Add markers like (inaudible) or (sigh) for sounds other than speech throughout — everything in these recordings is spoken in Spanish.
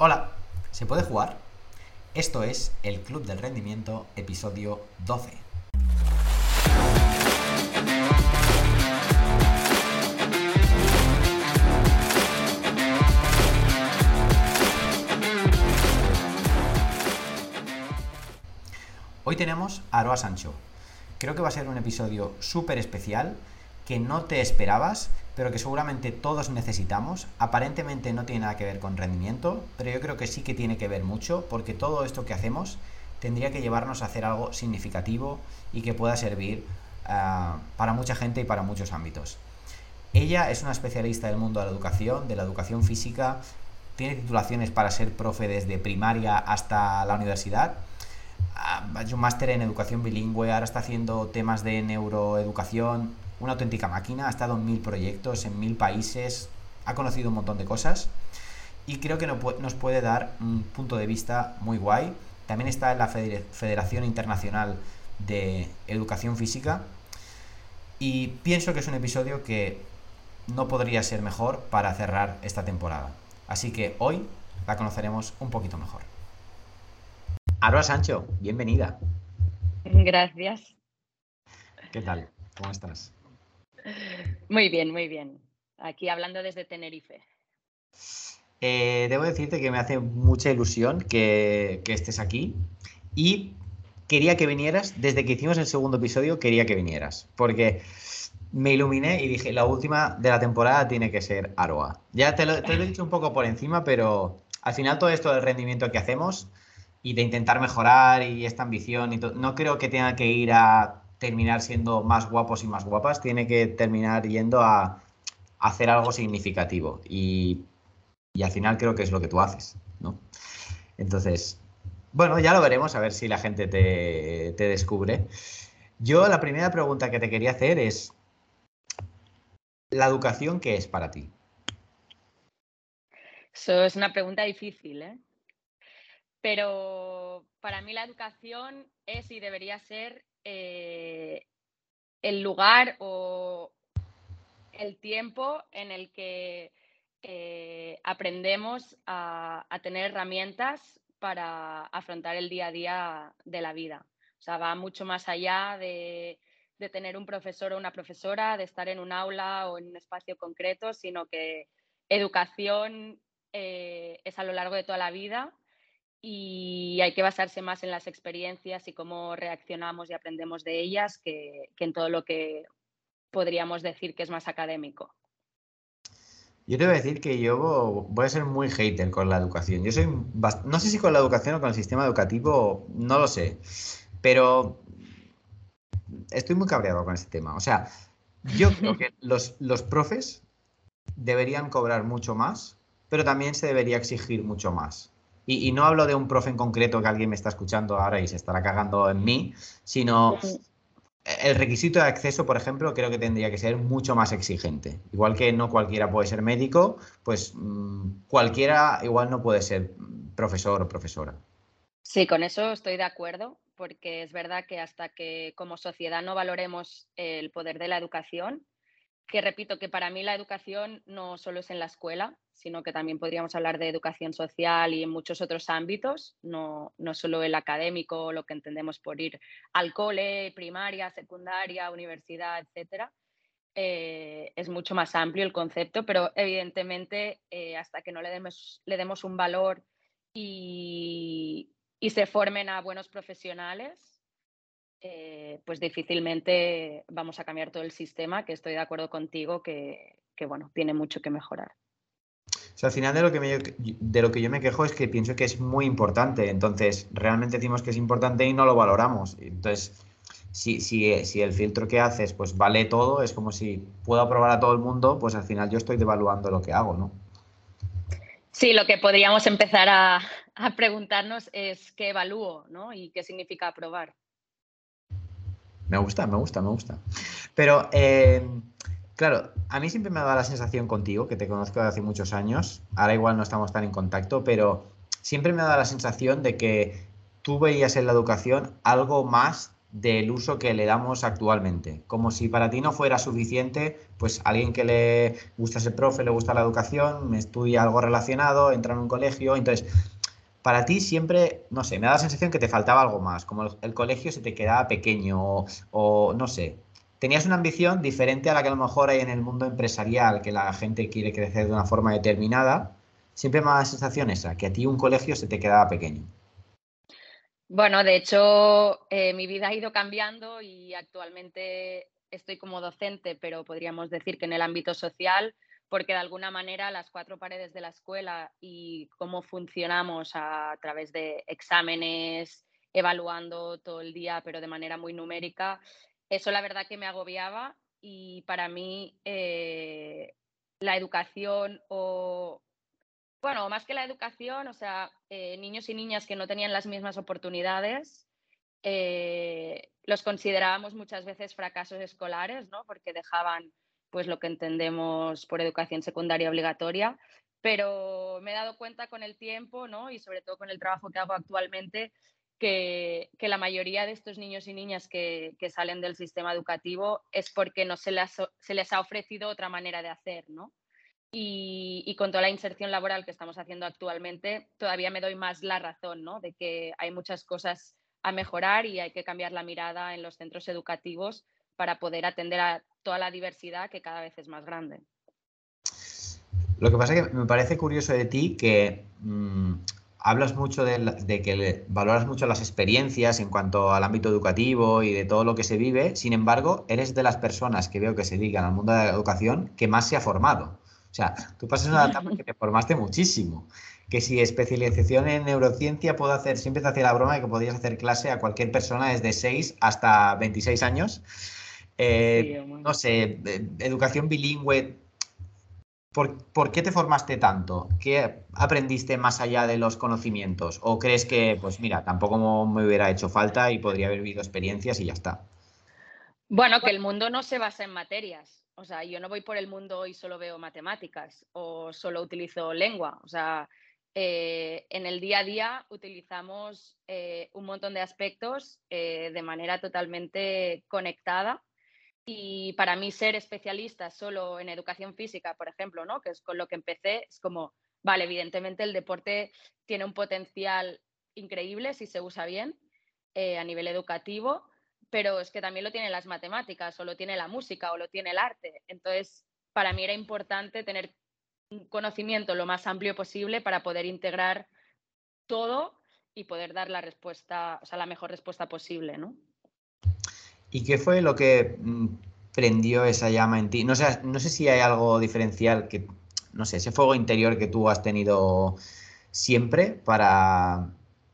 Hola, ¿se puede jugar? Esto es el Club del Rendimiento, episodio 12. Hoy tenemos a Aroa Sancho. Creo que va a ser un episodio súper especial que no te esperabas, pero que seguramente todos necesitamos. Aparentemente no tiene nada que ver con rendimiento, pero yo creo que sí que tiene que ver mucho, porque todo esto que hacemos tendría que llevarnos a hacer algo significativo y que pueda servir uh, para mucha gente y para muchos ámbitos. Ella es una especialista del mundo de la educación, de la educación física, tiene titulaciones para ser profe desde primaria hasta la universidad hecho un máster en educación bilingüe, ahora está haciendo temas de neuroeducación, una auténtica máquina, ha estado en mil proyectos, en mil países, ha conocido un montón de cosas y creo que nos puede dar un punto de vista muy guay. También está en la Federación Internacional de Educación Física y pienso que es un episodio que no podría ser mejor para cerrar esta temporada. Así que hoy la conoceremos un poquito mejor. Aroa Sancho, bienvenida. Gracias. ¿Qué tal? ¿Cómo estás? Muy bien, muy bien. Aquí hablando desde Tenerife. Eh, debo decirte que me hace mucha ilusión que, estés aquí y quería que vinieras, desde que hicimos el segundo episodio, quería que vinieras, porque me iluminé y dije, la última de la temporada tiene que ser Aroa. Ya te lo, te lo he dicho un poco por encima, pero al final todo esto del rendimiento que hacemos y de intentar mejorar y esta ambición y todo, no creo que tenga que ir a terminar siendo más guapos y más guapas, tiene que terminar yendo a, hacer algo significativo y, y, al final creo que es lo que tú haces, ¿no? Entonces, bueno, ya lo veremos a ver si la gente te, te descubre. Yo la primera pregunta que te quería hacer es, ¿la educación qué es para ti? Eso es una pregunta difícil, ¿eh? Pero para mí la educación es y debería ser eh, el lugar o el tiempo en el que eh, aprendemos a, tener herramientas para afrontar el día a día de la vida. O sea, va mucho más allá de, de tener un profesor o una profesora, de estar en un aula o en un espacio concreto, sino que educación eh, es a lo largo de toda la vida y hay que basarse más en las experiencias y cómo reaccionamos y aprendemos de ellas que, que, en todo lo que podríamos decir que es más académico. Yo te voy a decir que yo voy a ser muy hater con la educación. Yo soy, no sé si con la educación o con el sistema educativo, no lo sé, pero estoy muy cabreado con este tema. O sea, yo creo que (laughs) los, los profes deberían cobrar mucho más, pero también se debería exigir mucho más. Y, y, no hablo de un profe en concreto que alguien me está escuchando ahora y se estará cagando en mí, sino el requisito de acceso, por ejemplo, creo que tendría que ser mucho más exigente. Igual que no cualquiera puede ser médico, pues mmm, cualquiera igual no puede ser profesor o profesora. Sí, con eso estoy de acuerdo, porque es verdad que hasta que como sociedad no valoremos el poder de la educación, que repito que para mí la educación no solo es en la escuela, sino que también podríamos hablar de educación social y en muchos otros ámbitos, no, no solo el académico, lo que entendemos por ir al cole, primaria, secundaria, universidad, etcétera. Eh, es mucho más amplio el concepto, pero evidentemente eh, hasta que no le demos, le demos un valor y, y se formen a buenos profesionales, eh, pues difícilmente vamos a cambiar todo el sistema, que estoy de acuerdo contigo que, que bueno, tiene mucho que mejorar. O sea, al final de lo, que me, de lo que yo me quejo es que pienso que es muy importante. Entonces, realmente decimos que es importante y no lo valoramos. Entonces, si, si, si el filtro que haces pues vale todo, es como si puedo aprobar a todo el mundo, pues al final yo estoy devaluando lo que hago, ¿no? Sí, lo que podríamos empezar a, a preguntarnos es qué evalúo, ¿no? Y qué significa aprobar. Me gusta, me gusta, me gusta. Pero, eh, claro, a mí siempre me ha dado la sensación contigo, que te conozco desde hace muchos años, ahora igual no estamos tan en contacto, pero siempre me ha dado la sensación de que tú veías en la educación algo más del uso que le damos actualmente. Como si para ti no fuera suficiente, pues alguien que le gusta ser profe, le gusta la educación, estudia algo relacionado, entra en un colegio, entonces para ti siempre, no sé, me da la sensación que te faltaba algo más, como el, colegio se te quedaba pequeño o, no sé, tenías una ambición diferente a la que a lo mejor hay en el mundo empresarial, que la gente quiere crecer de una forma determinada. Siempre me da la sensación esa, que a ti un colegio se te quedaba pequeño. Bueno, de hecho, eh, mi vida ha ido cambiando y actualmente estoy como docente, pero podríamos decir que en el ámbito social, porque de alguna manera las cuatro paredes de la escuela y cómo funcionamos a, través de exámenes, evaluando todo el día, pero de manera muy numérica, eso la verdad que me agobiaba y para mí eh, la educación o bueno, más que la educación, o sea, eh, niños y niñas que no tenían las mismas oportunidades, eh, los considerábamos muchas veces fracasos escolares, ¿no? Porque dejaban pues lo que entendemos por educación secundaria obligatoria, pero me he dado cuenta con el tiempo, ¿no? Y sobre todo con el trabajo que hago actualmente, que, la mayoría de estos niños y niñas que, salen del sistema educativo es porque no se les, se les ha ofrecido otra manera de hacer, ¿no? Y, con toda la inserción laboral que estamos haciendo actualmente, todavía me doy más la razón, ¿no? De que hay muchas cosas a mejorar y hay que cambiar la mirada en los centros educativos para poder atender a toda la diversidad que cada vez es más grande. Lo que pasa es que me parece curioso de ti que mm, hablas mucho de, de, que valoras mucho las experiencias en cuanto al ámbito educativo y de todo lo que se vive, sin embargo, eres de las personas que veo que se dedican al mundo de la educación que más se ha formado. O sea, tú pasas una (laughs) etapa que te formaste muchísimo. Que si especialización en neurociencia puedo hacer, siempre te hacía la broma de que podías hacer clase a cualquier persona desde 6 hasta 26 años. Eh, no sé, eh, educación bilingüe. ¿Por, ¿Por, qué te formaste tanto? ¿Qué aprendiste más allá de los conocimientos? ¿O crees que, pues mira, tampoco me hubiera hecho falta y podría haber vivido experiencias y ya está? Bueno, que el mundo no se basa en materias. O sea, yo no voy por el mundo y solo veo matemáticas o solo utilizo lengua. O sea, eh, en el día a día utilizamos eh, un montón de aspectos eh, de manera totalmente conectada. Y para mí ser especialista solo en educación física, por ejemplo, ¿no? que es con lo que empecé, es como, vale, evidentemente el deporte tiene un potencial increíble si se usa bien a nivel educativo, pero es que también lo tienen las matemáticas o lo tiene la música o lo tiene el arte. Entonces, para mí era importante tener un conocimiento lo más amplio posible para poder integrar todo y poder dar la respuesta, o sea, la mejor respuesta posible, ¿no? ¿Y qué fue lo que mm, prendió esa llama en ti? No sé, no sé si hay algo diferencial que, no sé, ese fuego interior que tú has tenido siempre para,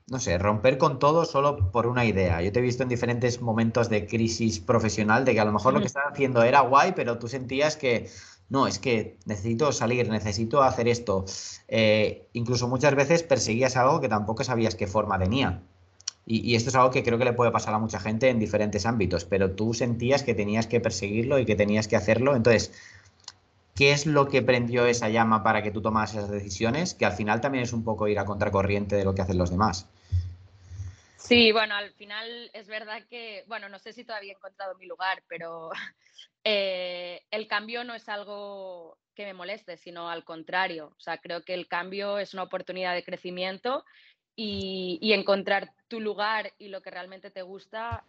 no sé, romper con todo solo por una idea. Yo te he visto en diferentes momentos de crisis profesional de que a lo mejor lo que estabas haciendo era guay, pero tú sentías que no, es que necesito salir, necesito hacer esto. Eh, incluso muchas veces perseguías algo que tampoco sabías qué forma tenía. Y, esto es algo que creo que le puede pasar a mucha gente en diferentes ámbitos, pero tú sentías que tenías que perseguirlo y que tenías que hacerlo. Entonces, ¿qué es lo que prendió esa llama para que tú tomas esas decisiones? Que al final también es un poco ir a contracorriente de lo que hacen los demás. Sí, bueno, al final es verdad que, bueno, no sé si todavía he encontrado mi lugar, pero (laughs) eh, el cambio no es algo que me moleste, sino al contrario. O sea, creo que el cambio es una oportunidad de crecimiento y, encontrar tu lugar y lo que realmente te gusta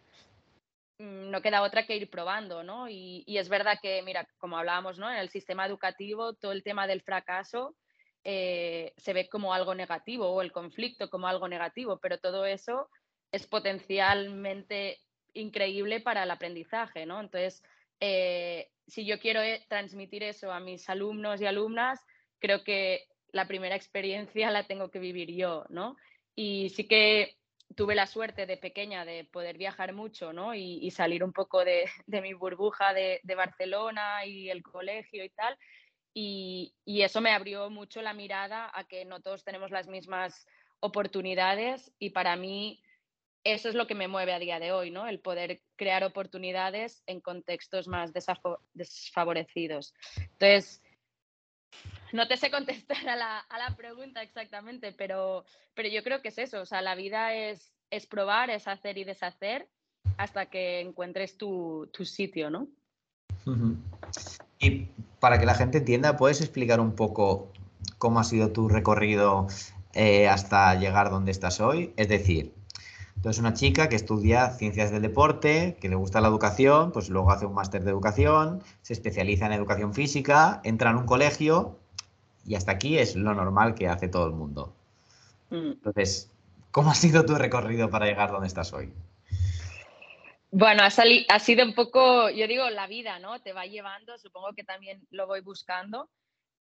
mm, no queda otra que ir probando, ¿no? Y, es verdad que, mira, como hablábamos, ¿no? En el sistema educativo, todo el tema del fracaso eh, se ve como algo negativo o el conflicto como algo negativo, pero todo eso es potencialmente increíble para el aprendizaje, ¿no? Entonces, eh, si yo quiero eh, transmitir eso a mis alumnos y alumnas, creo que la primera experiencia la tengo que vivir yo, ¿no? Y sí que tuve la suerte de pequeña de poder viajar mucho, ¿no? Y, salir un poco de, (laughs) mi burbuja de, Barcelona y el colegio y tal. y, eso me abrió mucho la mirada a que no todos tenemos las mismas oportunidades y para mí eso es lo que me mueve a día de hoy, ¿no? El poder crear oportunidades en contextos más desfavorecidos. Entonces, no te sé contestar a la, pregunta exactamente, pero, pero yo creo que es eso, o sea, la vida es, es probar, es hacer y deshacer hasta que encuentres tu, sitio, ¿no? Y para que la gente entienda, ¿puedes explicar un poco cómo ha sido tu recorrido eh, hasta llegar donde estás hoy? Es decir, tú eres una chica que estudia ciencias del deporte, que le gusta la educación, pues luego hace un máster de educación, se especializa en educación física, entra en un colegio y hasta aquí es lo normal que hace todo el mundo. Mm. Entonces, ¿cómo ha sido tu recorrido para llegar donde estás hoy? Bueno, ha, ha sido un poco, yo digo, la vida, ¿no? Te va llevando, supongo que también lo voy buscando,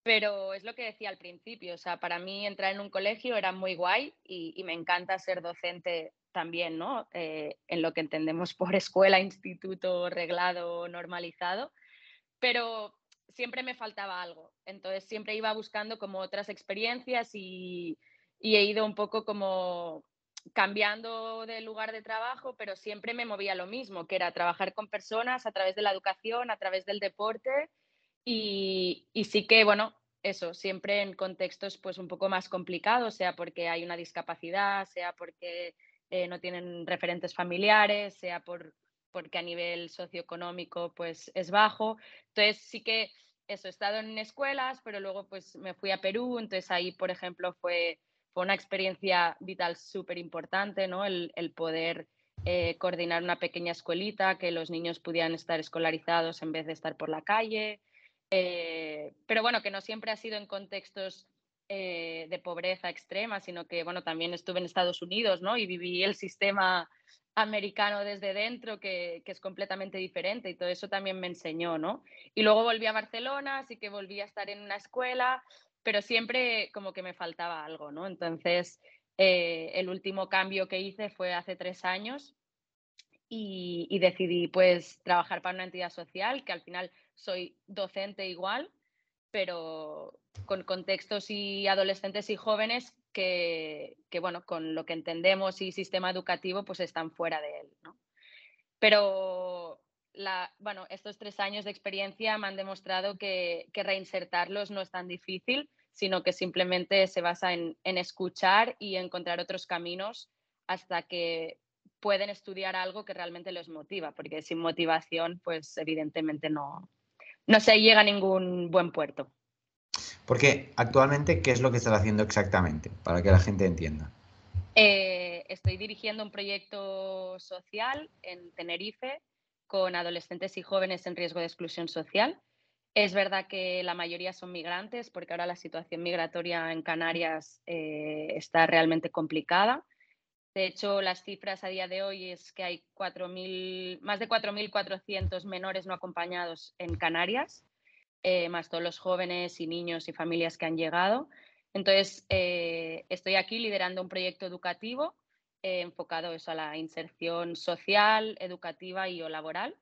pero es lo que decía al principio, o sea, para mí entrar en un colegio era muy guay y, me encanta ser docente también, ¿no? Eh, en lo que entendemos por escuela, instituto, reglado, normalizado, pero siempre me faltaba algo, entonces siempre iba buscando como otras experiencias y, he ido un poco como cambiando de lugar de trabajo, pero siempre me movía lo mismo, que era trabajar con personas a través de la educación, a través del deporte y, sí que, bueno, eso, siempre en contextos pues un poco más complicados, sea porque hay una discapacidad, sea porque eh, no tienen referentes familiares, sea por, porque a nivel socioeconómico pues es bajo. Entonces sí que eso, he estado en escuelas, pero luego pues me fui a Perú, entonces ahí, por ejemplo, fue fue una experiencia vital súper importante, ¿no? El, poder eh, coordinar una pequeña escuelita, que los niños pudieran estar escolarizados en vez de estar por la calle. Eh, pero bueno, que no siempre ha sido en contextos eh, de pobreza extrema, sino que bueno, también estuve en Estados Unidos, ¿no? Y viví el sistema americano desde dentro, que, es completamente diferente y todo eso también me enseñó, ¿no? Y luego volví a Barcelona, así que volví a estar en una escuela pero siempre como que me faltaba algo, ¿no? Entonces, eh, el último cambio que hice fue hace tres años y, decidí pues trabajar para una entidad social, que al final soy docente igual, pero con contextos y adolescentes y jóvenes que, que, bueno, con lo que entendemos y sistema educativo, pues están fuera de él, ¿no? Pero la, bueno, estos tres años de experiencia me han demostrado que, reinsertarlos no es tan difícil, sino que simplemente se basa en, escuchar y encontrar otros caminos hasta que pueden estudiar algo que realmente les motiva, porque sin motivación, pues evidentemente no, no se llega a ningún buen puerto. Porque actualmente, ¿qué es lo que estás haciendo exactamente? Para que la gente entienda. Eh, estoy dirigiendo un proyecto social en Tenerife con adolescentes y jóvenes en riesgo de exclusión social. Es verdad que la mayoría son migrantes, porque ahora la situación migratoria en Canarias eh, está realmente complicada. De hecho, las cifras a día de hoy es que hay 4, más de 4.400 menores no acompañados en Canarias, eh, más todos los jóvenes y niños y familias que han llegado. Entonces, eh, estoy aquí liderando un proyecto educativo eh, enfocado eso a la inserción social, educativa y o laboral.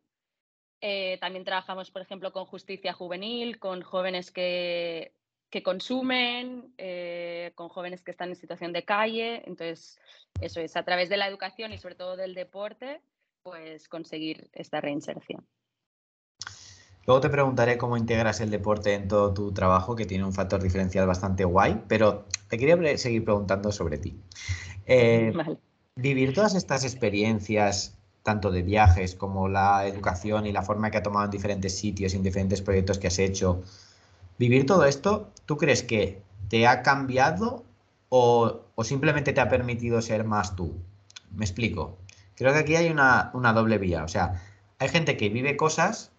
Eh, también trabajamos, por ejemplo, con justicia juvenil, con jóvenes que, que consumen, eh, con jóvenes que están en situación de calle. Entonces, eso es, a través de la educación y sobre todo del deporte, pues conseguir esta reinserción. Luego te preguntaré cómo integras el deporte en todo tu trabajo, que tiene un factor diferencial bastante guay, pero te quería seguir preguntando sobre ti. (laughs) vale vivir todas estas experiencias, tanto de viajes como la educación y la forma que ha tomado en diferentes sitios y en diferentes proyectos que has hecho, vivir todo esto, ¿tú crees que te ha cambiado o, simplemente te ha permitido ser más tú? Me explico. Creo que aquí hay una, una doble vía. O sea, hay gente que vive cosas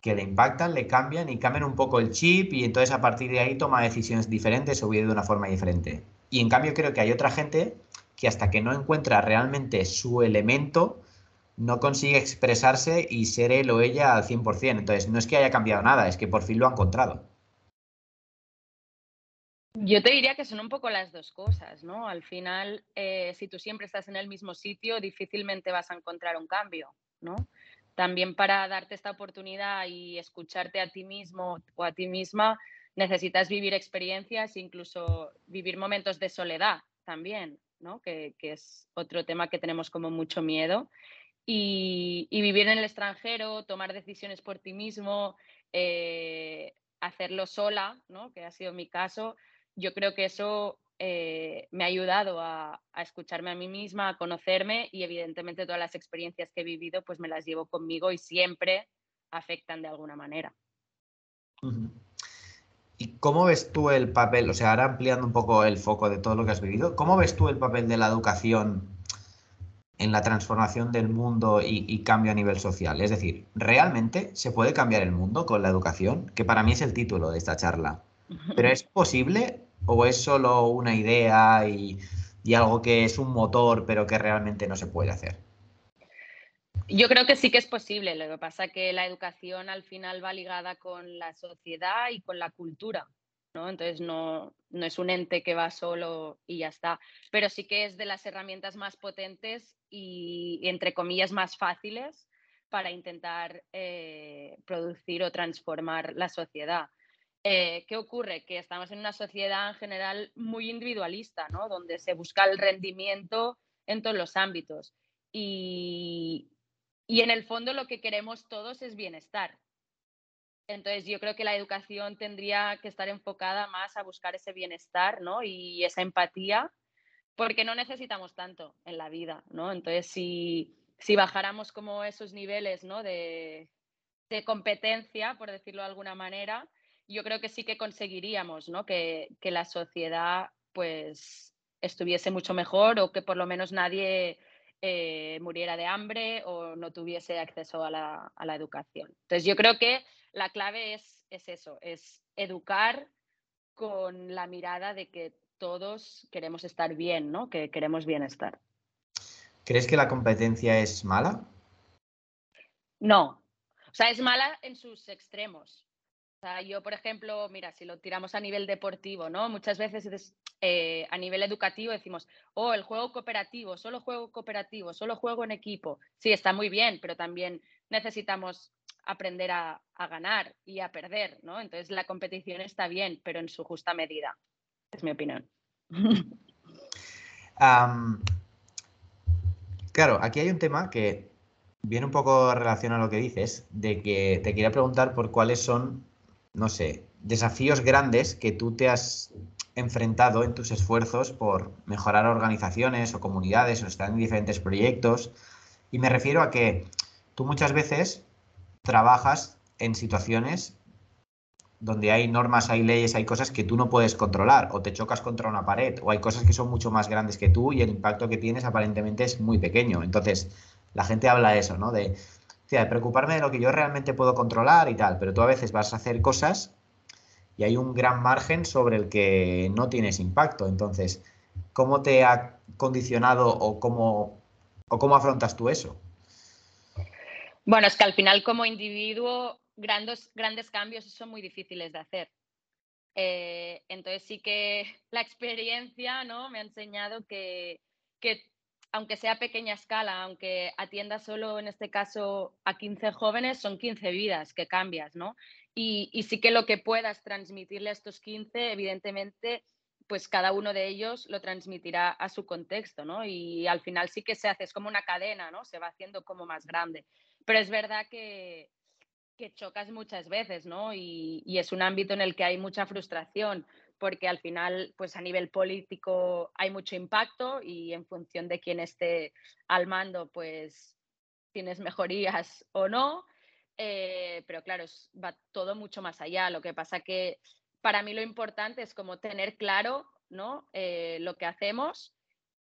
que le impactan, le cambian y cambian un poco el chip y entonces a partir de ahí toma decisiones diferentes o vive de una forma diferente. Y en cambio creo que hay otra gente que hasta que no encuentra realmente su elemento, no consigue expresarse y ser él o ella al 100%. Entonces, no es que haya cambiado nada, es que por fin lo ha encontrado. Yo te diría que son un poco las dos cosas, ¿no? Al final, eh, si tú siempre estás en el mismo sitio, difícilmente vas a encontrar un cambio, ¿no? También para darte esta oportunidad y escucharte a ti mismo o a ti misma, necesitas vivir experiencias, incluso vivir momentos de soledad también, que, es otro tema que tenemos como mucho miedo. Y, vivir en el extranjero, tomar decisiones por ti mismo, eh, hacerlo sola, ¿no? que ha sido mi caso, yo creo que eso eh, me ha ayudado a, escucharme a mí misma, a conocerme y evidentemente todas las experiencias que he vivido pues me las llevo conmigo y siempre afectan de alguna manera. ¿Y cómo ves tú el papel, o sea, ahora ampliando un poco el foco de todo lo que has vivido, cómo ves tú el papel de la educación en la transformación del mundo y, cambio a nivel social? Es decir, ¿realmente se puede cambiar el mundo con la educación? Que para mí es el título de esta charla. (laughs) ¿Pero es posible o es solo una idea y, algo que es un motor pero que realmente no se puede hacer? Yo creo que sí que es posible. Lo que pasa que la educación al final va ligada con la sociedad y con la cultura. ¿no? Entonces no, no es un ente que va solo y ya está. Pero sí que es de las herramientas más potentes y, entre comillas, más fáciles para intentar eh, producir o transformar la sociedad. Eh, ¿Qué ocurre? Que estamos en una sociedad en general muy individualista, ¿no? donde se busca el rendimiento en todos los ámbitos. Y, y en el fondo lo que queremos todos es bienestar. Entonces yo creo que la educación tendría que estar enfocada más a buscar ese bienestar ¿no? y esa empatía, porque no necesitamos tanto en la vida. ¿no? Entonces si, si bajáramos como esos niveles ¿no? de, de, competencia, por decirlo de alguna manera, yo creo que sí que conseguiríamos ¿no? que, que la sociedad pues estuviese mucho mejor o que por lo menos nadie eh, muriera de hambre o no tuviese acceso a la, a la, educación. Entonces yo creo que la clave es, es eso, es educar con la mirada de que todos queremos estar bien, ¿no? que queremos bienestar. ¿Crees que la competencia es mala? No, o sea, es mala en sus extremos. Yo, por ejemplo, mira, si lo tiramos a nivel deportivo, ¿no? Muchas veces eh, a nivel educativo decimos, oh, el juego cooperativo, solo juego cooperativo, solo juego en equipo. Sí, está muy bien, pero también necesitamos aprender a, ganar y a perder, ¿no? Entonces la competición está bien, pero en su justa medida. Es mi opinión. (laughs) claro, aquí hay un tema que viene un poco relacionado a lo que dices, de que te quería preguntar por cuáles son no sé, desafíos grandes que tú te has enfrentado en tus esfuerzos por mejorar organizaciones o comunidades o estar en diferentes proyectos. Y me refiero a que tú muchas veces trabajas en situaciones donde hay normas, hay leyes, hay cosas que tú no puedes controlar o te chocas contra una pared o hay cosas que son mucho más grandes que tú y el impacto que tienes aparentemente es muy pequeño. Entonces, la gente habla de eso, ¿no? De de preocuparme de lo que yo realmente puedo controlar y tal, pero tú a veces vas a hacer cosas y hay un gran margen sobre el que no tienes impacto. Entonces, ¿cómo te ha condicionado o cómo, o cómo afrontas tú eso? Bueno, es que al final como individuo grandes, grandes cambios son muy difíciles de hacer. Eh, entonces sí que la experiencia ¿no? me ha enseñado que, que aunque sea pequeña escala, aunque atienda solo en este caso a 15 jóvenes, son 15 vidas que cambias, ¿no? Y, sí que lo que puedas transmitirle a estos 15, evidentemente, pues cada uno de ellos lo transmitirá a su contexto, ¿no? Y al final sí que se hace, es como una cadena, ¿no? Se va haciendo como más grande. Pero es verdad que, chocas muchas veces, ¿no? Y, y es un ámbito en el que hay mucha frustración porque al final, pues a nivel político hay mucho impacto y en función de quién esté al mando, pues tienes mejorías o no. Eh, pero claro, va todo mucho más allá. Lo que pasa que para mí lo importante es como tener claro ¿no? Eh, lo que hacemos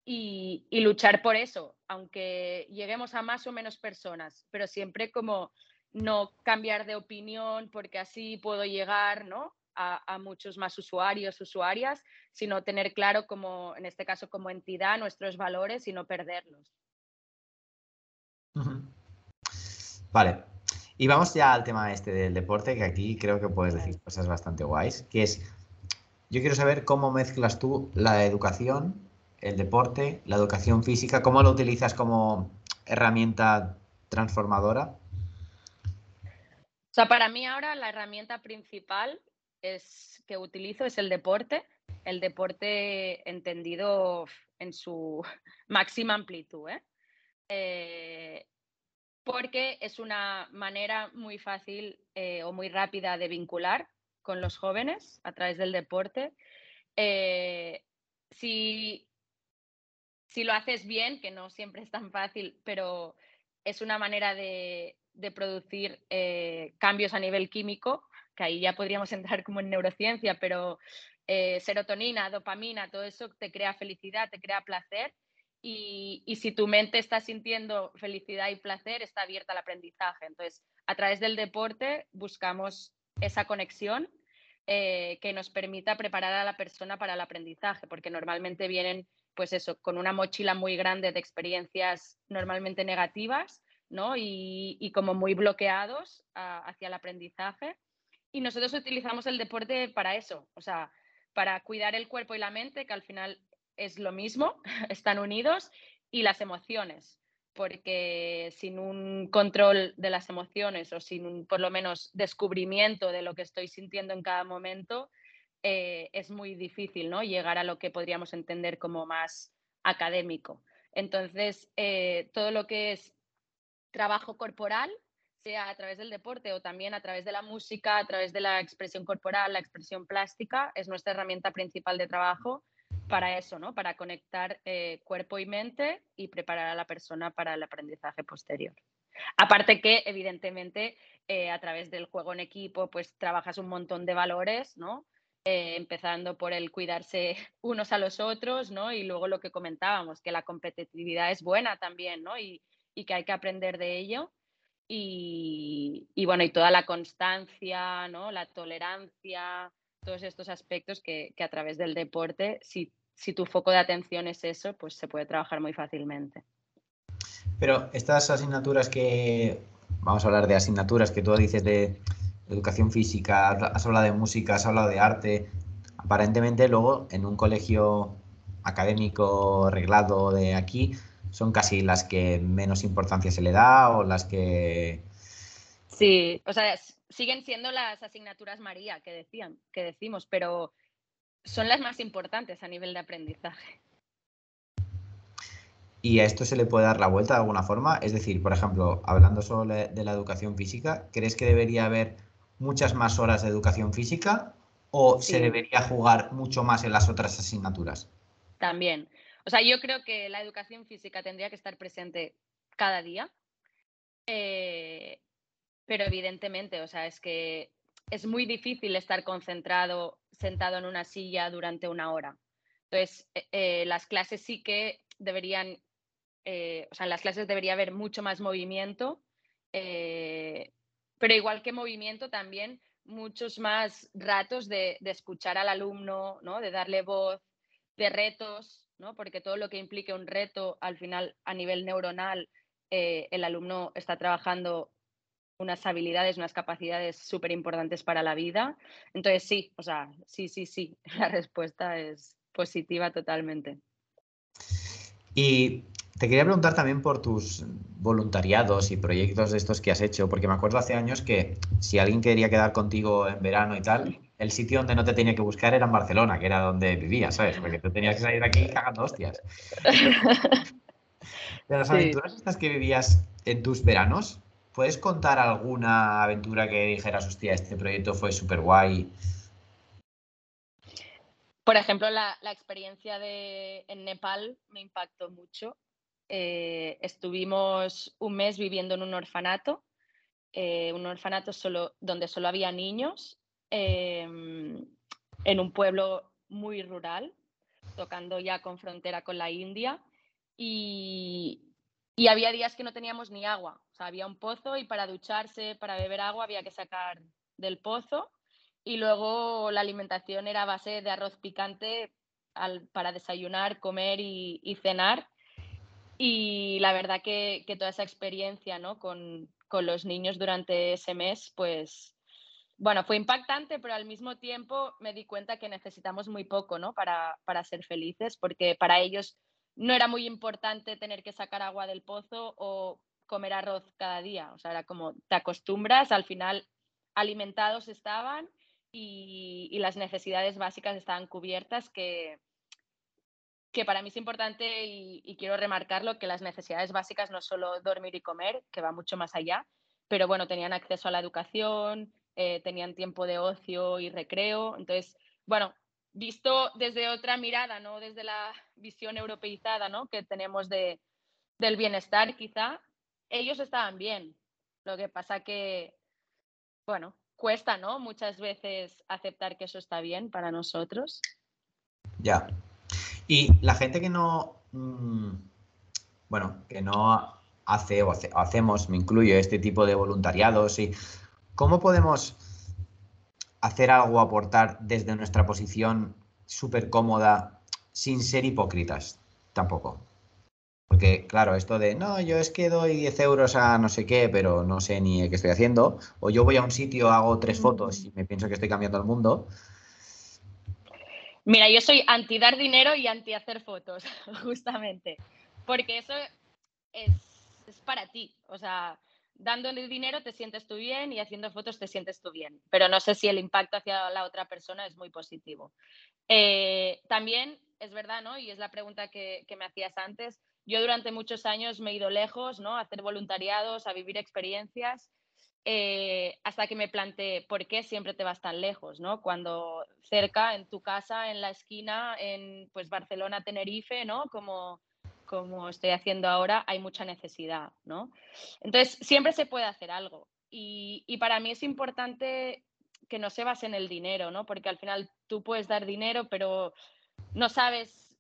y, y, luchar por eso, aunque lleguemos a más o menos personas, pero siempre como no cambiar de opinión porque así puedo llegar, ¿no? A, muchos más usuarios, usuarias, sino tener claro como, en este caso, como entidad, nuestros valores y no perderlos. Vale. Y vamos ya al tema este del deporte, que aquí creo que puedes decir cosas bastante guays, que es, yo quiero saber cómo mezclas tú la educación, el deporte, la educación física, cómo lo utilizas como herramienta transformadora. O sea, para mí ahora la herramienta principal es, que utilizo es el deporte, el deporte entendido en su (laughs) máxima amplitud, ¿eh? Eh, porque es una manera muy fácil eh, o muy rápida de vincular con los jóvenes a través del deporte. si, si lo haces bien, que no siempre es tan fácil, pero es una manera de, producir eh, cambios a nivel químico, que ahí ya podríamos entrar como en neurociencia, pero eh, serotonina, dopamina, todo eso te crea felicidad, te crea placer. Y, si tu mente está sintiendo felicidad y placer, está abierta al aprendizaje. Entonces, a través del deporte buscamos esa conexión eh, que nos permita preparar a la persona para el aprendizaje, porque normalmente vienen, pues eso, con una mochila muy grande de experiencias normalmente negativas, ¿no? Y, como muy bloqueados hacia el aprendizaje. Y nosotros utilizamos el deporte para eso, o sea, para cuidar el cuerpo y la mente, que al final es lo mismo, (laughs) están unidos, y las emociones, porque sin un control de las emociones o sin un, por lo menos, descubrimiento de lo que estoy sintiendo en cada momento, eh, es muy difícil ¿no? llegar a lo que podríamos entender como más académico. Entonces, eh, todo lo que es trabajo corporal, sea a través del deporte o también a través de la música, a través de la expresión corporal, la expresión plástica, es nuestra herramienta principal de trabajo para eso, ¿no? Para conectar eh, cuerpo y mente y preparar a la persona para el aprendizaje posterior. Aparte que, evidentemente, eh, a través del juego en equipo, pues trabajas un montón de valores, ¿no? Eh, empezando por el cuidarse (laughs) unos a los otros, ¿no? Y luego lo que comentábamos, que la competitividad es buena también, ¿no? Y, y que hay que aprender de ello. Y, bueno, y toda la constancia, ¿no? La tolerancia, todos estos aspectos que, a través del deporte, si, tu foco de atención es eso, pues se puede trabajar muy fácilmente. Pero estas asignaturas que, vamos a hablar de asignaturas que tú dices de educación física, has hablado de música, has hablado de arte, aparentemente luego en un colegio académico reglado de aquí son casi las que menos importancia se le da o las que... Sí, o sea, siguen siendo las asignaturas María que decían, que decimos, pero son las más importantes a nivel de aprendizaje. ¿Y a esto se le puede dar la vuelta de alguna forma? Es decir, por ejemplo, hablando solo de la educación física, ¿crees que debería haber muchas más horas de educación física o se debería jugar mucho más en las otras asignaturas? También. O sea, yo creo que la educación física tendría que estar presente cada día. Eh, pero evidentemente, o sea, es que es muy difícil estar concentrado sentado en una silla durante una hora. Entonces, eh, eh, las clases sí que deberían, o sea, en las clases debería haber mucho más movimiento, pero igual que movimiento también muchos más ratos de, de, escuchar al alumno, ¿no? de darle voz, de retos, ¿no? porque todo lo que implique un reto, al final, a nivel neuronal, el alumno está trabajando unas habilidades, unas capacidades súper importantes para la vida. Entonces, sí, o sea, sí, sí, sí, (laughs) la respuesta es positiva totalmente. Y te quería preguntar también por tus voluntariados y proyectos de estos que has hecho, porque me acuerdo hace años que si alguien quería quedar contigo en verano y tal, el sitio donde no te tenía que buscar era en Barcelona, que era donde vivías, ¿sabes? Porque tú tenías que salir de aquí cagando hostias. (laughs) De las aventuras estas que vivías en tus veranos, ¿Puedes contar alguna aventura que dijeras, hostia, este proyecto fue súper guay? Por ejemplo, la, experiencia de, en Nepal me impactó mucho. Eh, estuvimos un mes viviendo en un orfanato, eh, un orfanato solo, donde solo había niños, em, en un pueblo muy rural, tocando ya con frontera con la India. Y, y había días que no teníamos ni agua. O había un pozo y para ducharse, para beber agua, había que sacar del pozo. Y luego la alimentación era a base de arroz picante para desayunar, comer y, cenar. Y la verdad que, toda esa experiencia ¿no? con, los niños durante ese mes, pues, bueno, fue impactante, pero al mismo tiempo me di cuenta que necesitamos muy poco ¿no? para, para ser felices, porque para ellos no era muy importante tener que sacar agua del pozo o comer arroz cada día. O sea, era como te acostumbras, al final alimentados estaban y, las necesidades básicas estaban cubiertas, que, que para mí es importante y, quiero remarcarlo, que las necesidades básicas no es solo dormir y comer, que va mucho más allá, pero bueno, tenían acceso a la educación, eh, tenían tiempo de ocio y recreo. Entonces, bueno, visto desde otra mirada, no desde la visión europeizada ¿no? que tenemos de, del bienestar, quizá, ellos estaban bien. Lo que pasa que, bueno, cuesta, ¿no? Muchas veces aceptar que eso está bien para nosotros. Ya. Y la gente que no, mm, bueno, que no hace o, hacemos, me incluyo, este tipo de voluntariados y cómo podemos hacer algo, aportar desde nuestra posición súper cómoda sin ser hipócritas tampoco. Porque, claro, esto de, no, yo es que doy 10 euros a no sé qué, pero no sé ni qué estoy haciendo, o yo voy a un sitio, hago tres fotos y me pienso que estoy cambiando el mundo. Mira, yo soy anti dar dinero y anti hacer fotos, (laughs) justamente, porque eso es, es para ti, o sea, dándole dinero te sientes tú bien y haciendo fotos te sientes tú bien, pero no sé si el impacto hacia la otra persona es muy positivo. Eh, también es verdad, ¿no? Y es la pregunta que, me hacías antes, yo durante muchos años me he ido lejos, ¿no? A hacer voluntariados, a vivir experiencias, eh, hasta que me planteé por qué siempre te vas tan lejos, ¿no? Cuando cerca, en tu casa, en la esquina, en pues Barcelona, Tenerife, ¿no? Como, como estoy haciendo ahora, hay mucha necesidad, ¿no? Entonces, siempre se puede hacer algo. Y, para mí es importante que no se base en el dinero, ¿no? Porque al final tú puedes dar dinero, pero no sabes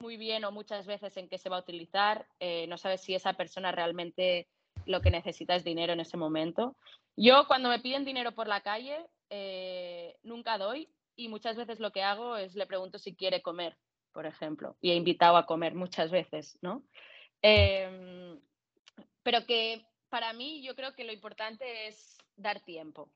muy bien o muchas veces en qué se va a utilizar, eh, no sabes si esa persona realmente lo que necesita es dinero en ese momento. Yo cuando me piden dinero por la calle, eh, nunca doy y muchas veces lo que hago es le pregunto si quiere comer, por ejemplo, y he invitado a comer muchas veces, ¿no? Em, pero que para mí yo creo que lo importante es dar tiempo.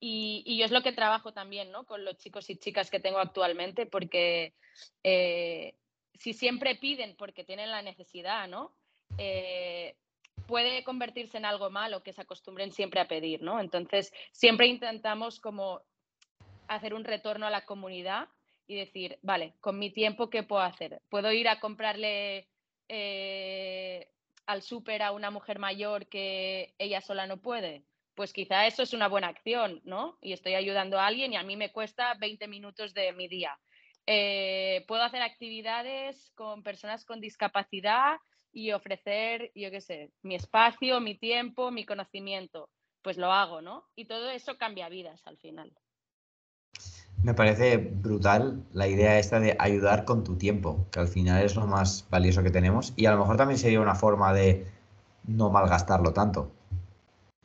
Y, yo es lo que trabajo también, ¿no? Con los chicos y chicas que tengo actualmente, porque eh, si siempre piden porque tienen la necesidad, ¿no? Eh, puede convertirse en algo malo que se acostumbren siempre a pedir, ¿no? Entonces, siempre intentamos como hacer un retorno a la comunidad y decir, vale, con mi tiempo, ¿qué puedo hacer? ¿Puedo ir a comprarle eh, al súper a una mujer mayor que ella sola no puede? pues quizá eso es una buena acción, ¿no? Y estoy ayudando a alguien y a mí me cuesta 20 minutos de mi día. Eh, puedo hacer actividades con personas con discapacidad y ofrecer, yo qué sé, mi espacio, mi tiempo, mi conocimiento. Pues lo hago, ¿no? Y todo eso cambia vidas al final. Me parece brutal la idea esta de ayudar con tu tiempo, que al final es lo más valioso que tenemos y a lo mejor también sería una forma de no malgastarlo tanto.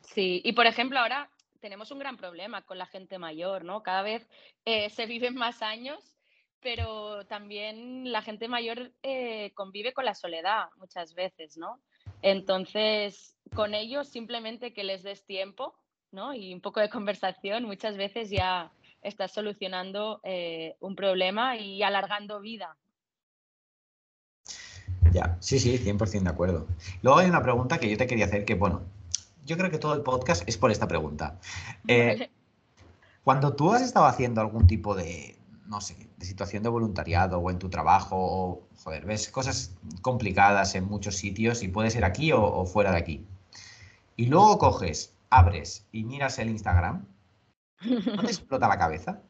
Sí, y por ejemplo, ahora tenemos un gran problema con la gente mayor, ¿no? Cada vez eh, (laughs) se viven más años, pero también la gente mayor eh, convive con la soledad muchas veces, ¿no? Entonces, con ellos simplemente que les des tiempo, ¿no? Y un poco de conversación, muchas veces ya estás solucionando eh, un problema y alargando vida. Ya, sí, sí, 100% de acuerdo. Luego hay una pregunta que yo te quería hacer que, bueno, yo creo que todo el podcast es por esta pregunta. Eh, cuando tú has estado haciendo algún tipo de, no sé, de situación de voluntariado o en tu trabajo, o, joder, ves cosas complicadas en muchos sitios y puede ser aquí o, fuera de aquí. Y luego coges, abres y miras el Instagram, ¿no te explota la cabeza?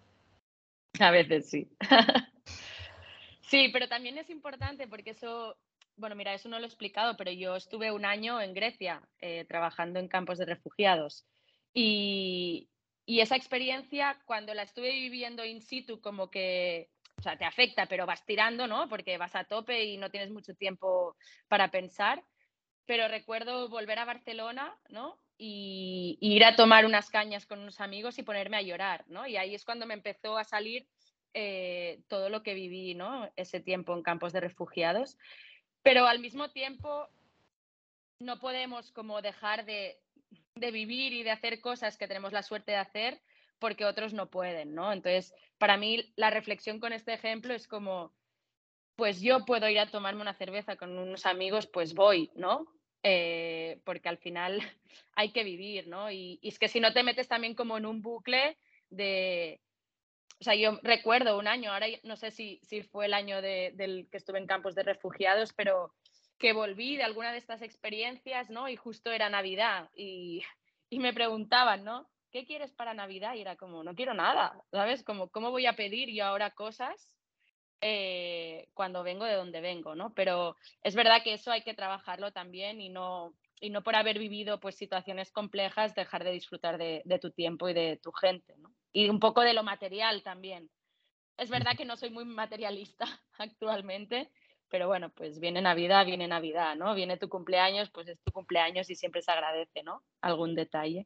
A veces sí. (laughs) sí, pero también es importante porque eso bueno, mira, eso no lo he explicado, pero yo estuve un año en Grecia eh, trabajando en campos de refugiados. Y, esa experiencia, cuando la estuve viviendo in situ, como que, o sea, te afecta, pero vas tirando, ¿no? Porque vas a tope y no tienes mucho tiempo para pensar. Pero recuerdo volver a Barcelona, ¿no? Y, ir a tomar unas cañas con unos amigos y ponerme a llorar, ¿no? Y ahí es cuando me empezó a salir eh, todo lo que viví, ¿no? Ese tiempo en campos de refugiados. Pero al mismo tiempo no podemos como dejar de, vivir y de hacer cosas que tenemos la suerte de hacer porque otros no pueden, ¿no? Entonces, para mí la reflexión con este ejemplo es como, pues yo puedo ir a tomarme una cerveza con unos amigos, pues voy, ¿no? Eh, porque al final (laughs) hay que vivir, ¿no? Y, y, es que si no te metes también como en un bucle de, o sea, yo recuerdo un año, ahora no sé si, fue el año del que estuve en campos de refugiados, pero que volví de alguna de estas experiencias, ¿no? Y justo era Navidad (laughs) y, me preguntaban, ¿no? ¿qué quieres para Navidad? Y era como, no quiero nada, ¿sabes? Como, ¿cómo voy a pedir yo ahora cosas eh, cuando vengo de donde vengo, ¿no? Pero es verdad que eso hay que trabajarlo también y no, y no por haber vivido pues situaciones complejas dejar de disfrutar de, de tu tiempo y de tu gente, ¿no? Y un poco de lo material también. Es verdad que no soy muy materialista (laughs) actualmente, pero bueno, pues viene Navidad, viene Navidad, ¿no? Viene tu cumpleaños, pues es tu cumpleaños y siempre se agradece, ¿no? Algún detalle.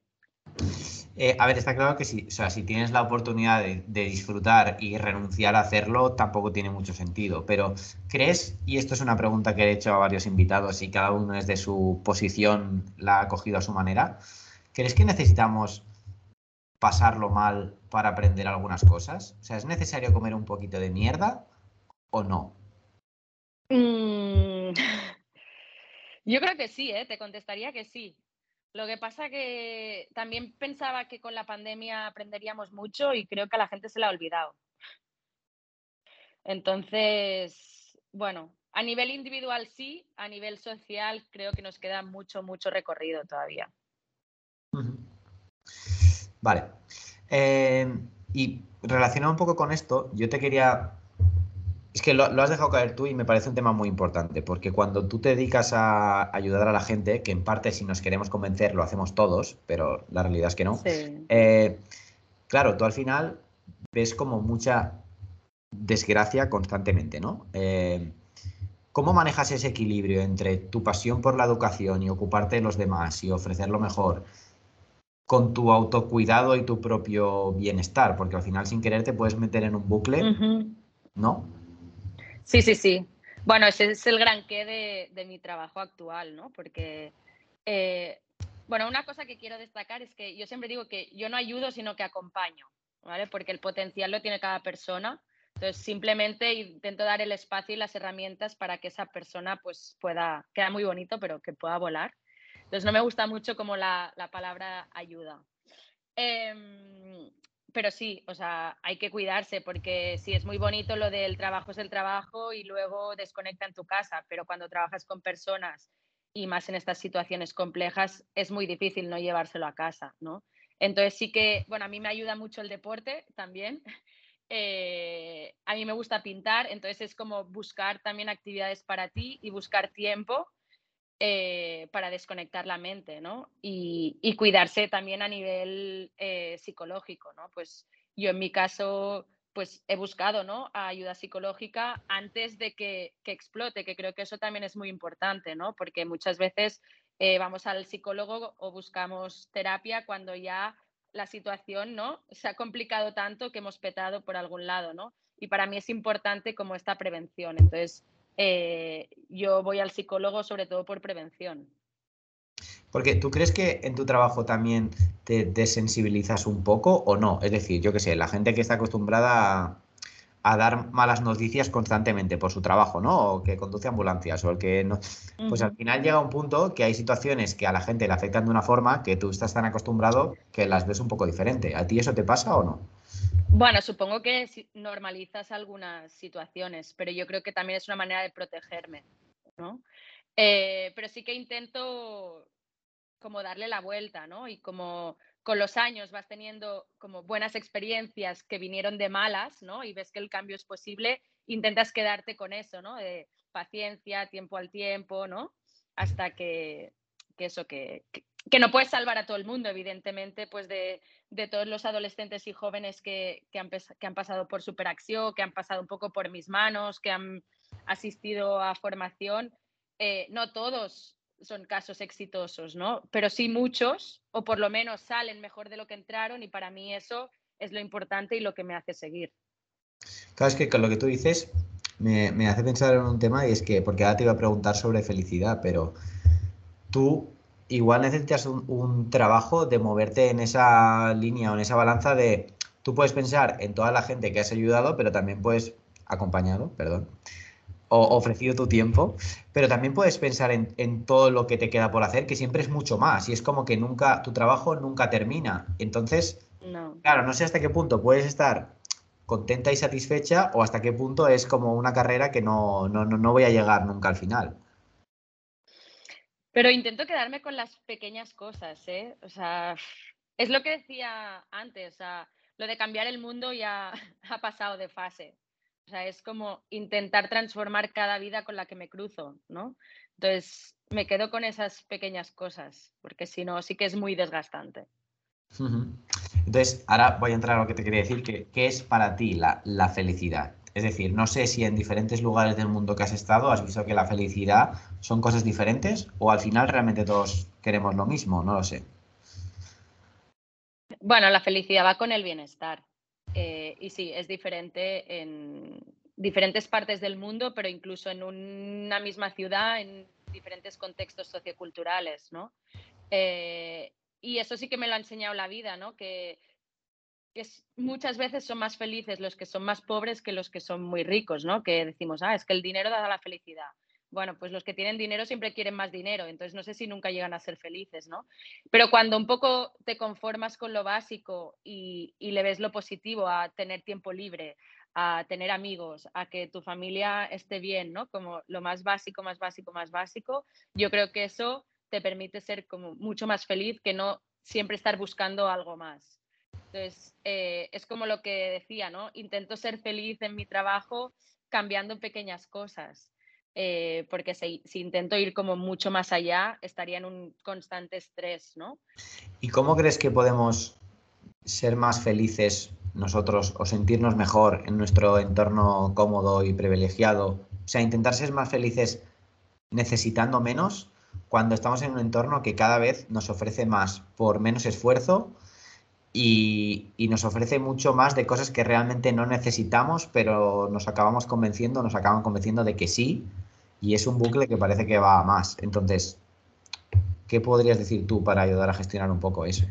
Eh, a ver, está claro que si, o sea, si tienes la oportunidad de, disfrutar y renunciar a hacerlo, tampoco tiene mucho sentido. Pero, ¿crees, y esto es una pregunta que he hecho a varios invitados y cada uno desde su posición la ha cogido a su manera, ¿crees que necesitamos pasarlo mal para aprender algunas cosas? O sea, ¿es necesario comer un poquito de mierda o no? Mm, (laughs) yo creo que sí, ¿eh? te contestaría que sí. Lo que pasa que también pensaba que con la pandemia aprenderíamos mucho y creo que a la gente se la ha olvidado. Entonces, bueno, a nivel individual sí, a nivel social creo que nos queda mucho, mucho recorrido todavía. Vale. Eh, y relacionado un poco con esto, yo te quería es que lo, has dejado caer tú y me parece un tema muy importante, porque cuando tú te dedicas a ayudar a la gente, que en parte si nos queremos convencer lo hacemos todos, pero la realidad es que no, eh, claro, tú al final ves como mucha desgracia constantemente, ¿no? Eh, ¿Cómo manejas ese equilibrio entre tu pasión por la educación y ocuparte de los demás y ofrecer lo mejor con tu autocuidado y tu propio bienestar? Porque al final sin querer te puedes meter en un bucle, ¿no? Sí, sí, sí. Bueno, ese es el gran qué de, mi trabajo actual, ¿no? Porque, eh, bueno, una cosa que quiero destacar es que yo siempre digo que yo no ayudo, sino que acompaño, ¿vale? Porque el potencial lo tiene cada persona. Entonces, simplemente intento dar el espacio y las herramientas para que esa persona pues pueda, queda muy bonito, pero que pueda volar. Entonces, no me gusta mucho como la, la palabra ayuda. Eh, pero sí, o sea, hay que cuidarse porque sí, es muy bonito lo del trabajo es el trabajo y luego desconecta en tu casa, pero cuando trabajas con personas y más en estas situaciones complejas, es muy difícil no llevárselo a casa, ¿no? Entonces sí que, bueno, a mí me ayuda mucho el deporte también. (laughs) Eh, a mí me gusta pintar, entonces es como buscar también actividades para ti y buscar tiempo eh, para desconectar la mente, ¿no? Y, cuidarse también a nivel eh, psicológico, ¿no? Pues yo en mi caso, pues he buscado, ¿no? Ayuda psicológica antes de que, explote, que creo que eso también es muy importante, ¿no? Porque muchas veces eh, vamos al psicólogo o buscamos terapia cuando ya la situación, ¿no? Se ha complicado tanto que hemos petado por algún lado, ¿no? Y para mí es importante como esta prevención. Entonces, eh, yo voy al psicólogo sobre todo por prevención. Porque tú crees que en tu trabajo también te desensibilizas un poco o no? Es decir, yo qué sé, la gente que está acostumbrada a, dar malas noticias constantemente por su trabajo, ¿no? O que conduce ambulancias o el que no. Pues al final llega un punto que hay situaciones que a la gente le afectan de una forma que tú estás tan acostumbrado que las ves un poco diferente. ¿A ti eso te pasa o no? Bueno, supongo que normalizas algunas situaciones, pero yo creo que también es una manera de protegerme, ¿no? Eh, pero sí que intento como darle la vuelta, ¿no? Y como con los años vas teniendo como buenas experiencias que vinieron de malas, ¿no? Y ves que el cambio es posible, intentas quedarte con eso, ¿no? De paciencia, tiempo al tiempo, ¿no? Hasta que, que eso, que, que no puedes salvar a todo el mundo, evidentemente, pues de, todos los adolescentes y jóvenes que, han, que, han, pasado por Superacción, que han pasado un poco por mis manos, que han asistido a formación. Eh, no todos son casos exitosos, ¿no? Pero sí muchos, o por lo menos salen mejor de lo que entraron, y para mí eso es lo importante y lo que me hace seguir. Claro, es que con lo que tú dices me, me hace pensar en un tema y es que, porque ahora te iba a preguntar sobre felicidad, pero tú igual necesitas un, trabajo de moverte en esa línea o en esa balanza de, tú puedes pensar en toda la gente que has ayudado, pero también puedes, acompañado, perdón, o ofrecido tu tiempo, pero también puedes pensar en, todo lo que te queda por hacer, que siempre es mucho más, y es como que nunca, tu trabajo nunca termina. Entonces, claro, no sé hasta qué punto puedes estar contenta y satisfecha o hasta qué punto es como una carrera que no, no, no voy a llegar nunca al final. Pero intento quedarme con las pequeñas cosas, ¿eh? O sea, es lo que decía antes, o sea, lo de cambiar el mundo ya (laughs) ha pasado de fase. O sea, es como intentar transformar cada vida con la que me cruzo, ¿no? Entonces, me quedo con esas pequeñas cosas, porque si no, sí que es muy desgastante. Entonces, ahora voy a entrar a lo que te quería decir, que, ¿qué es para ti la, la, felicidad? Es decir, no sé si en diferentes lugares del mundo que has estado has visto que la felicidad son cosas diferentes o al final realmente todos queremos lo mismo, no lo sé. Bueno, la felicidad va con el bienestar. Eh, y sí, es diferente en diferentes partes del mundo, pero incluso en una misma ciudad, en diferentes contextos socioculturales, ¿no? Eh, y eso sí que me lo ha enseñado la vida, ¿no? Que, muchas veces son más felices los que son más pobres que los que son muy ricos, ¿no? Que decimos, ah, es que el dinero da la felicidad. Bueno, pues los que tienen dinero siempre quieren más dinero, entonces no sé si nunca llegan a ser felices, ¿no? Pero cuando un poco te conformas con lo básico y, le ves lo positivo a tener tiempo libre, a tener amigos, a que tu familia esté bien, ¿no? Como lo más básico, más básico, más básico, yo creo que eso te permite ser como mucho más feliz que no siempre estar buscando algo más. Entonces, eh, es como lo que decía, ¿no? Intento ser feliz en mi trabajo cambiando pequeñas cosas. Eh, porque si, intento ir como mucho más allá, estaría en un constante estrés, ¿no? ¿Y cómo crees que podemos ser más felices nosotros o sentirnos mejor en nuestro entorno cómodo y privilegiado? O sea, intentar ser más felices necesitando menos cuando estamos en un entorno que cada vez nos ofrece más por menos esfuerzo y, nos ofrece mucho más de cosas que realmente no necesitamos, pero nos acabamos convenciendo, nos acaban convenciendo de que sí, y es un bucle que parece que va a más. Entonces, ¿qué podrías decir tú para ayudar a gestionar un poco eso?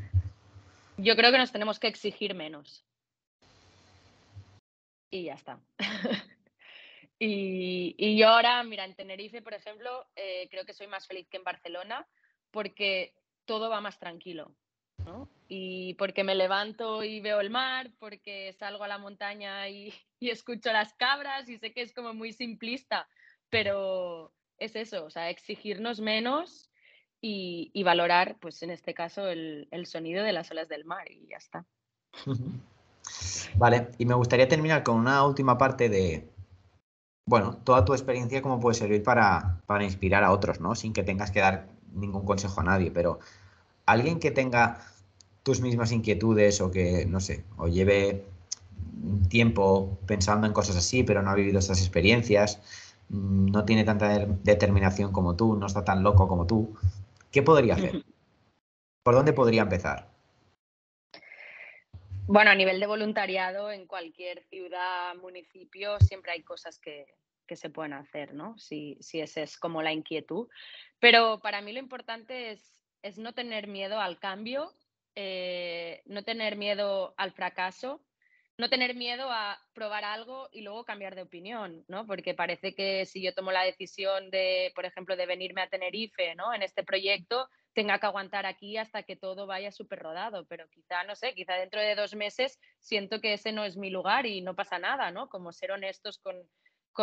Yo creo que nos tenemos que exigir menos. Y ya está. (laughs) y, yo ahora, mira, en Tenerife, por ejemplo, eh, creo que soy más feliz que en Barcelona porque todo va más tranquilo. Y porque me levanto y veo el mar, porque salgo a la montaña y, (laughs) y escucho las cabras y sé que es como muy simplista, pero es eso, o sea, exigirnos menos y, valorar, pues en este caso, el, sonido de las olas del mar y ya está. Vale, y me gustaría terminar con una última parte de, bueno, toda tu experiencia cómo puede servir para, para inspirar a otros, ¿no? Sin que tengas que dar ningún consejo a nadie, pero alguien que tenga tus mismas inquietudes o que, no sé, o lleve tiempo pensando en cosas así, pero no ha vivido estas experiencias, no tiene tanta determinación como tú, no está tan loco como tú, ¿qué podría hacer? (laughs) ¿Por dónde podría empezar? Bueno, a nivel de voluntariado, en cualquier ciudad, municipio, siempre hay cosas que, se pueden hacer, ¿no? Si, si esa es como la inquietud. Pero para mí lo importante es, es no tener miedo al cambio, eh, no tener miedo al fracaso no tener miedo a probar algo y luego cambiar de opinión, ¿no? Porque parece que si yo tomo la decisión de, por ejemplo, de venirme a Tenerife, ¿no? En este proyecto, tenga que aguantar aquí hasta que todo vaya súper rodado, pero quizá, no sé, quizá dentro de dos meses siento que ese no es mi lugar y no pasa nada, ¿no? Como ser honestos con,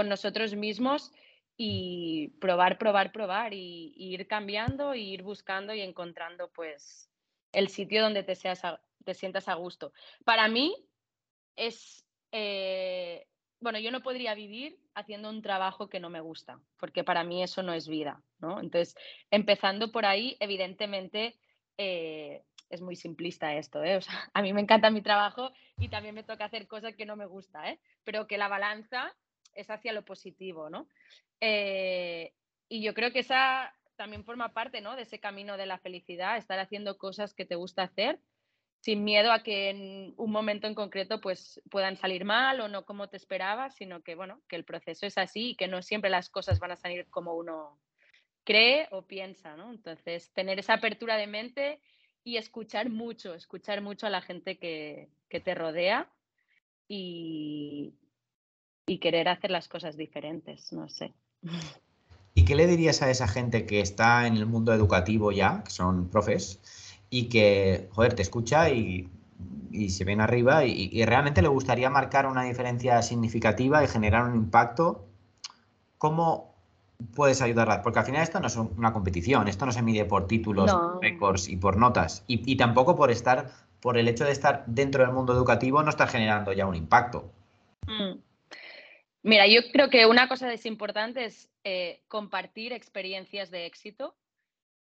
nosotros mismos y probar, probar, probar y, ir cambiando y ir buscando y encontrando, pues, el sitio donde te, seas te sientas a gusto. Para mí, es, eh, bueno, yo no podría vivir haciendo un trabajo que no me gusta, porque para mí eso no es vida, ¿no? Entonces, empezando por ahí, evidentemente, eh, es muy simplista esto, ¿eh? A mí me encanta mi trabajo y también me toca hacer cosas que no me gusta, ¿eh? Pero que la balanza es hacia lo positivo, ¿no? y yo creo que esa también forma parte, ¿no? De ese camino de la felicidad, estar haciendo cosas que te gusta hacer sin miedo a que en un momento en concreto pues puedan salir mal o no como te esperabas, sino que bueno, que el proceso es así y que no siempre las cosas van a salir como uno cree o piensa, ¿no? Entonces, tener esa apertura de mente y escuchar mucho, escuchar mucho a la gente que, te rodea y, y querer hacer las cosas diferentes, no sé. ¿Y qué le dirías a esa gente que está en el mundo educativo ya, que son profes, y que, joder, te escucha y, se ven arriba y, realmente le gustaría marcar una diferencia significativa y generar un impacto. ¿Cómo, puedes ayudarlas? Porque al final esto no es una competición, esto no se mide por títulos, récords y por notas. Y, tampoco por estar, por el hecho de estar dentro del mundo educativo, no estar generando ya un impacto. Mm. Mira, yo creo que una cosa es importante es eh, compartir experiencias de éxito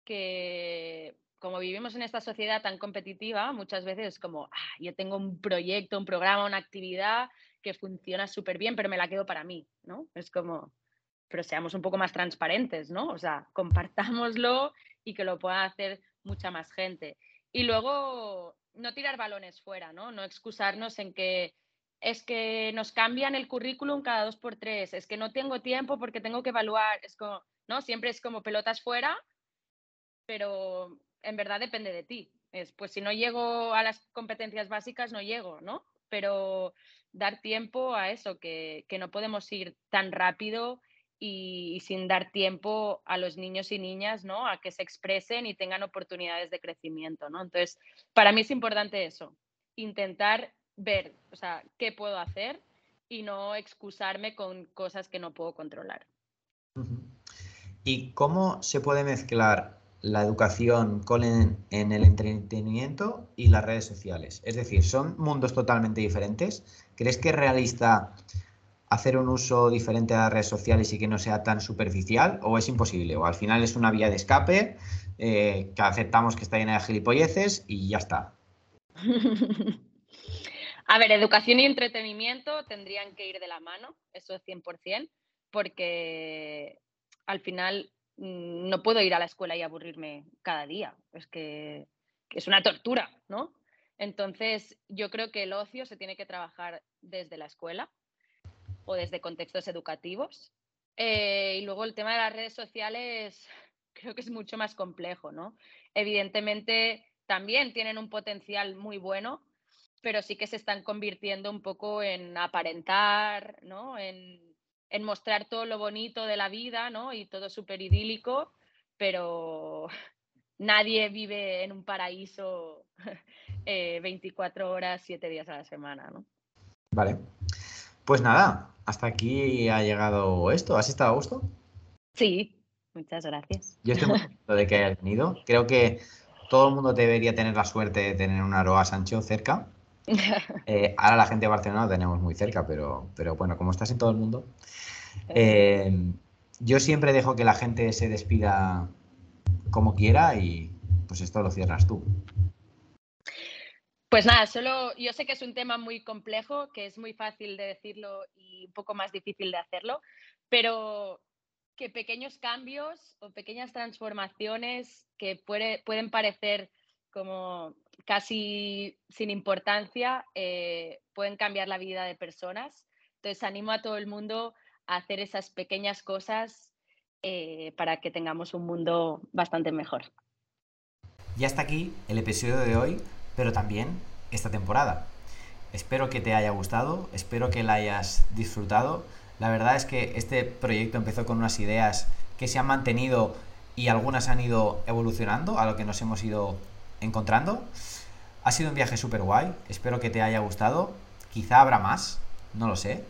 que como vivimos en esta sociedad tan competitiva, muchas veces es como, ah, yo tengo un proyecto, un programa, una actividad que funciona súper bien, pero me la quedo para mí, ¿no? Es como, pero seamos un poco más transparentes, ¿no? O sea, (laughs) compartámoslo y que lo pueda hacer mucha más gente. Y luego, no tirar balones fuera, ¿no? No excusarnos en que es que nos cambian el currículum cada dos por tres, es que no tengo tiempo porque tengo que evaluar, es como, ¿no? Siempre es como pelotas fuera, pero en verdad depende de ti. Es, pues si no llego a las competencias básicas, no llego, ¿no? Pero dar tiempo a eso, que, no podemos ir tan rápido y, sin dar tiempo a los niños y niñas, ¿no? A que se expresen y tengan oportunidades de crecimiento, ¿no? Entonces, para mí es importante eso, intentar ver, o sea, qué puedo hacer y no excusarme con cosas que no puedo controlar. ¿Y cómo se puede mezclar la educación con en, el entretenimiento y las redes sociales. Es decir, son mundos totalmente diferentes. ¿Crees que es realista hacer un uso diferente de las redes sociales y que no sea tan superficial o es imposible? O al final es una vía de escape eh, que aceptamos que está llena de gilipolleces y ya está. (laughs) A ver, educación y entretenimiento tendrían que ir de la mano, eso es 100%, porque al final no puedo ir a la escuela y aburrirme cada día. Es que, es una tortura, ¿no? Entonces, yo creo que el ocio se tiene que trabajar desde la escuela o desde contextos educativos. Eh, y luego el tema de las redes sociales (laughs) creo que es mucho más complejo, ¿no? Evidentemente también tienen un potencial muy bueno, pero sí que se están convirtiendo un poco en aparentar, ¿no? En, en mostrar todo lo bonito de la vida, ¿no? Y todo súper idílico, pero (laughs) nadie vive en un paraíso 24 (laughs) eh, horas, 7 días a la semana, ¿no? Vale. Pues nada, hasta aquí ha llegado esto. ¿Has estado a gusto? Sí, muchas gracias. Yo estoy muy (laughs) contento de que hayas venido. Creo que todo el mundo debería tener la suerte de tener un Aroa Sancho cerca. (laughs) Eh, ahora la gente de Barcelona lo tenemos muy cerca, pero, pero bueno, como estás en todo el mundo, eh, yo siempre dejo que la gente se despida como quiera y pues esto lo cierras tú. Pues nada, solo yo sé que es un tema muy complejo, que es muy fácil de decirlo y un poco más difícil de hacerlo, pero que pequeños cambios o pequeñas transformaciones que pueden parecer como casi sin importancia eh, pueden cambiar la vida de personas. Entonces animo a todo el mundo hacer esas pequeñas cosas eh, para que tengamos un mundo bastante mejor. Y hasta aquí el episodio de hoy, pero también esta temporada. Espero que te haya gustado, espero que la hayas disfrutado. La verdad es que este proyecto empezó con unas ideas que se han mantenido y algunas han ido evolucionando a lo que nos hemos ido encontrando. Ha sido un viaje súper guay, espero que te haya gustado. Quizá habrá más, no lo sé.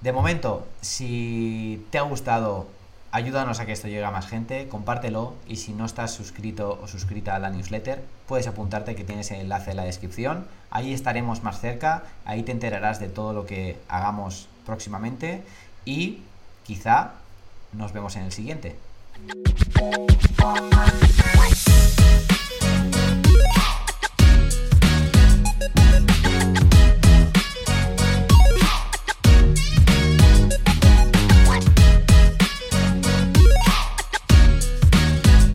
De momento, si te ha gustado, ayúdanos a que esto llegue a más gente, compártelo y si no estás suscrito o suscrita a la newsletter, puedes apuntarte que tienes el enlace en la descripción. Ahí estaremos más cerca, ahí te enterarás de todo lo que hagamos próximamente y quizá nos vemos en el siguiente. Thank